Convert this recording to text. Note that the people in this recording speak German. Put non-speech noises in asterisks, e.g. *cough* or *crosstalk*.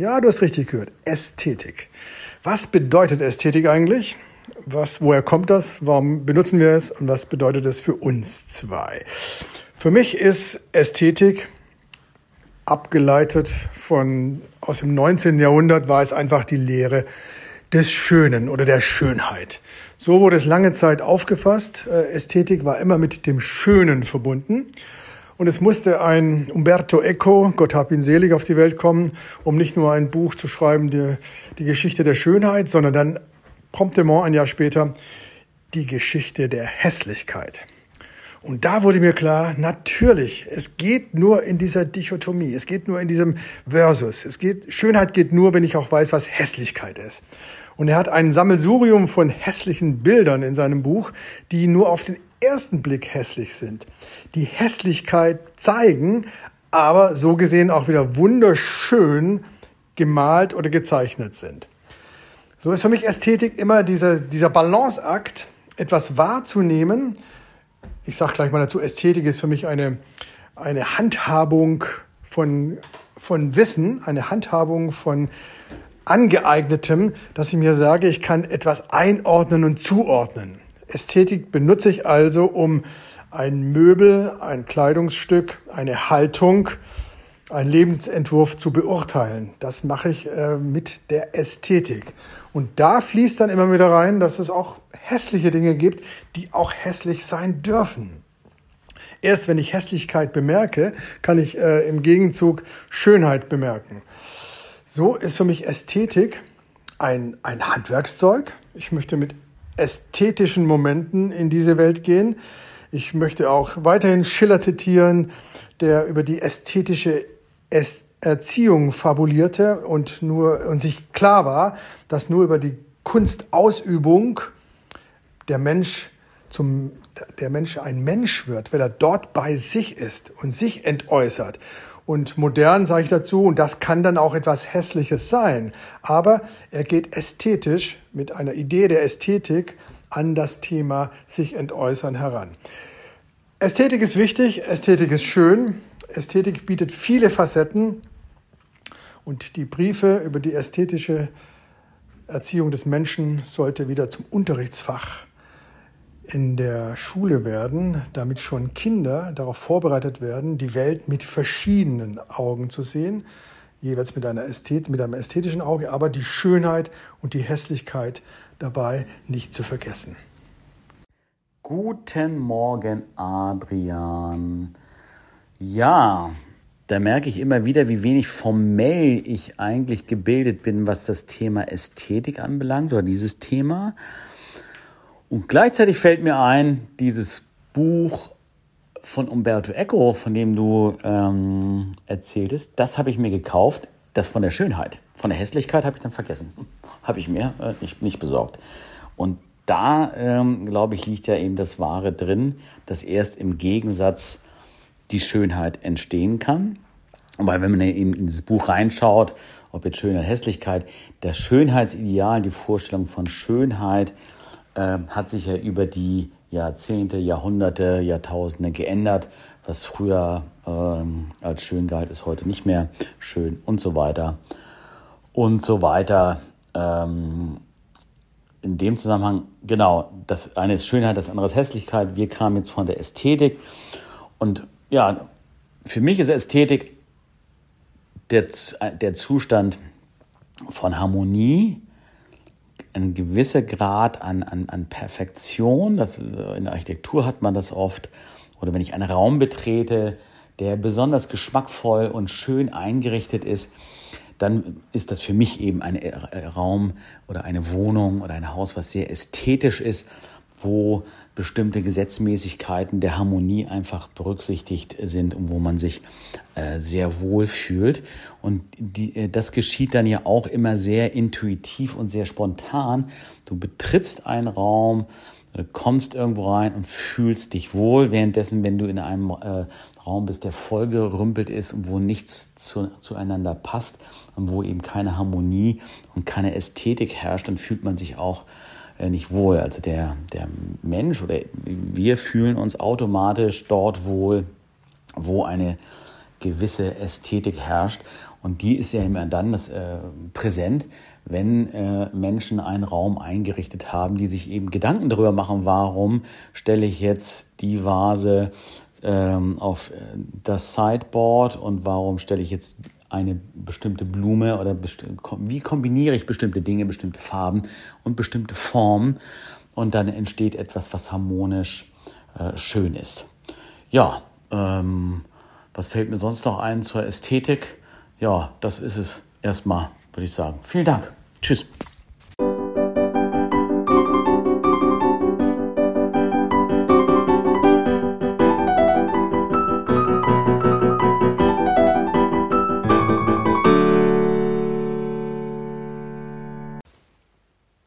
Ja, du hast richtig gehört. Ästhetik. Was bedeutet Ästhetik eigentlich? Was, woher kommt das? Warum benutzen wir es? Und was bedeutet es für uns zwei? Für mich ist Ästhetik abgeleitet von, aus dem 19. Jahrhundert war es einfach die Lehre des Schönen oder der Schönheit. So wurde es lange Zeit aufgefasst. Äh, Ästhetik war immer mit dem Schönen verbunden. Und es musste ein Umberto Eco, Gott hab ihn selig, auf die Welt kommen, um nicht nur ein Buch zu schreiben, die, die Geschichte der Schönheit, sondern dann promptement ein Jahr später die Geschichte der Hässlichkeit. Und da wurde mir klar, natürlich, es geht nur in dieser Dichotomie, es geht nur in diesem Versus. Es geht, Schönheit geht nur, wenn ich auch weiß, was Hässlichkeit ist. Und er hat ein Sammelsurium von hässlichen Bildern in seinem Buch, die nur auf den ersten Blick hässlich sind, die Hässlichkeit zeigen, aber so gesehen auch wieder wunderschön gemalt oder gezeichnet sind. So ist für mich Ästhetik immer dieser, dieser Balanceakt, etwas wahrzunehmen. Ich sage gleich mal dazu, Ästhetik ist für mich eine, eine Handhabung von, von Wissen, eine Handhabung von angeeignetem, dass ich mir sage, ich kann etwas einordnen und zuordnen. Ästhetik benutze ich also, um ein Möbel, ein Kleidungsstück, eine Haltung, einen Lebensentwurf zu beurteilen. Das mache ich äh, mit der Ästhetik. Und da fließt dann immer wieder rein, dass es auch hässliche Dinge gibt, die auch hässlich sein dürfen. Erst wenn ich Hässlichkeit bemerke, kann ich äh, im Gegenzug Schönheit bemerken. So ist für mich Ästhetik ein, ein Handwerkszeug. Ich möchte mit ästhetischen Momenten in diese Welt gehen. Ich möchte auch weiterhin Schiller zitieren, der über die ästhetische Erziehung fabulierte und nur und sich klar war, dass nur über die Kunstausübung der Mensch zum der Mensch ein Mensch wird, weil er dort bei sich ist und sich entäußert. Und modern sage ich dazu, und das kann dann auch etwas Hässliches sein, aber er geht ästhetisch mit einer Idee der Ästhetik an das Thema sich entäußern heran. Ästhetik ist wichtig, Ästhetik ist schön, Ästhetik bietet viele Facetten und die Briefe über die ästhetische Erziehung des Menschen sollte wieder zum Unterrichtsfach in der Schule werden, damit schon Kinder darauf vorbereitet werden, die Welt mit verschiedenen Augen zu sehen, jeweils mit, einer Ästhet mit einem ästhetischen Auge, aber die Schönheit und die Hässlichkeit dabei nicht zu vergessen. Guten Morgen, Adrian. Ja, da merke ich immer wieder, wie wenig formell ich eigentlich gebildet bin, was das Thema Ästhetik anbelangt oder dieses Thema. Und gleichzeitig fällt mir ein, dieses Buch von Umberto Eco, von dem du ähm, erzähltest, das habe ich mir gekauft. Das von der Schönheit. Von der Hässlichkeit habe ich dann vergessen. *laughs* Habe ich mir äh, nicht, nicht besorgt. Und da, ähm, glaube ich, liegt ja eben das Wahre drin, dass erst im Gegensatz die Schönheit entstehen kann. Weil wenn man eben in dieses Buch reinschaut, ob jetzt Schönheit, Hässlichkeit, das Schönheitsideal, die Vorstellung von Schönheit, äh, hat sich ja über die Jahrzehnte, Jahrhunderte, Jahrtausende geändert. Was früher ähm, als schön galt, ist heute nicht mehr schön und so weiter und so weiter. Ähm, in dem Zusammenhang, genau, das eine ist Schönheit, das andere ist Hässlichkeit. Wir kamen jetzt von der Ästhetik. Und ja, für mich ist Ästhetik der, der Zustand von Harmonie, ein gewisser Grad an, an, an Perfektion. Das, in der Architektur hat man das oft. Oder wenn ich einen Raum betrete, der besonders geschmackvoll und schön eingerichtet ist, dann ist das für mich eben ein Raum oder eine Wohnung oder ein Haus, was sehr ästhetisch ist, wo bestimmte Gesetzmäßigkeiten der Harmonie einfach berücksichtigt sind und wo man sich äh, sehr wohl fühlt. Und die, äh, das geschieht dann ja auch immer sehr intuitiv und sehr spontan. Du betrittst einen Raum, du kommst irgendwo rein und fühlst dich wohl, währenddessen, wenn du in einem äh, Raum bist, der vollgerümpelt ist und wo nichts zu, zueinander passt und wo eben keine Harmonie und keine Ästhetik herrscht, dann fühlt man sich auch nicht wohl. Also der, der Mensch oder wir fühlen uns automatisch dort wohl, wo eine gewisse Ästhetik herrscht. Und die ist ja immer dann das, äh, präsent, wenn äh, Menschen einen Raum eingerichtet haben, die sich eben Gedanken darüber machen, warum stelle ich jetzt die Vase ähm, auf äh, das Sideboard und warum stelle ich jetzt eine bestimmte Blume oder besti wie kombiniere ich bestimmte Dinge, bestimmte Farben und bestimmte Formen und dann entsteht etwas, was harmonisch äh, schön ist. Ja, ähm, was fällt mir sonst noch ein zur Ästhetik? Ja, das ist es erstmal, würde ich sagen. Vielen Dank. Tschüss.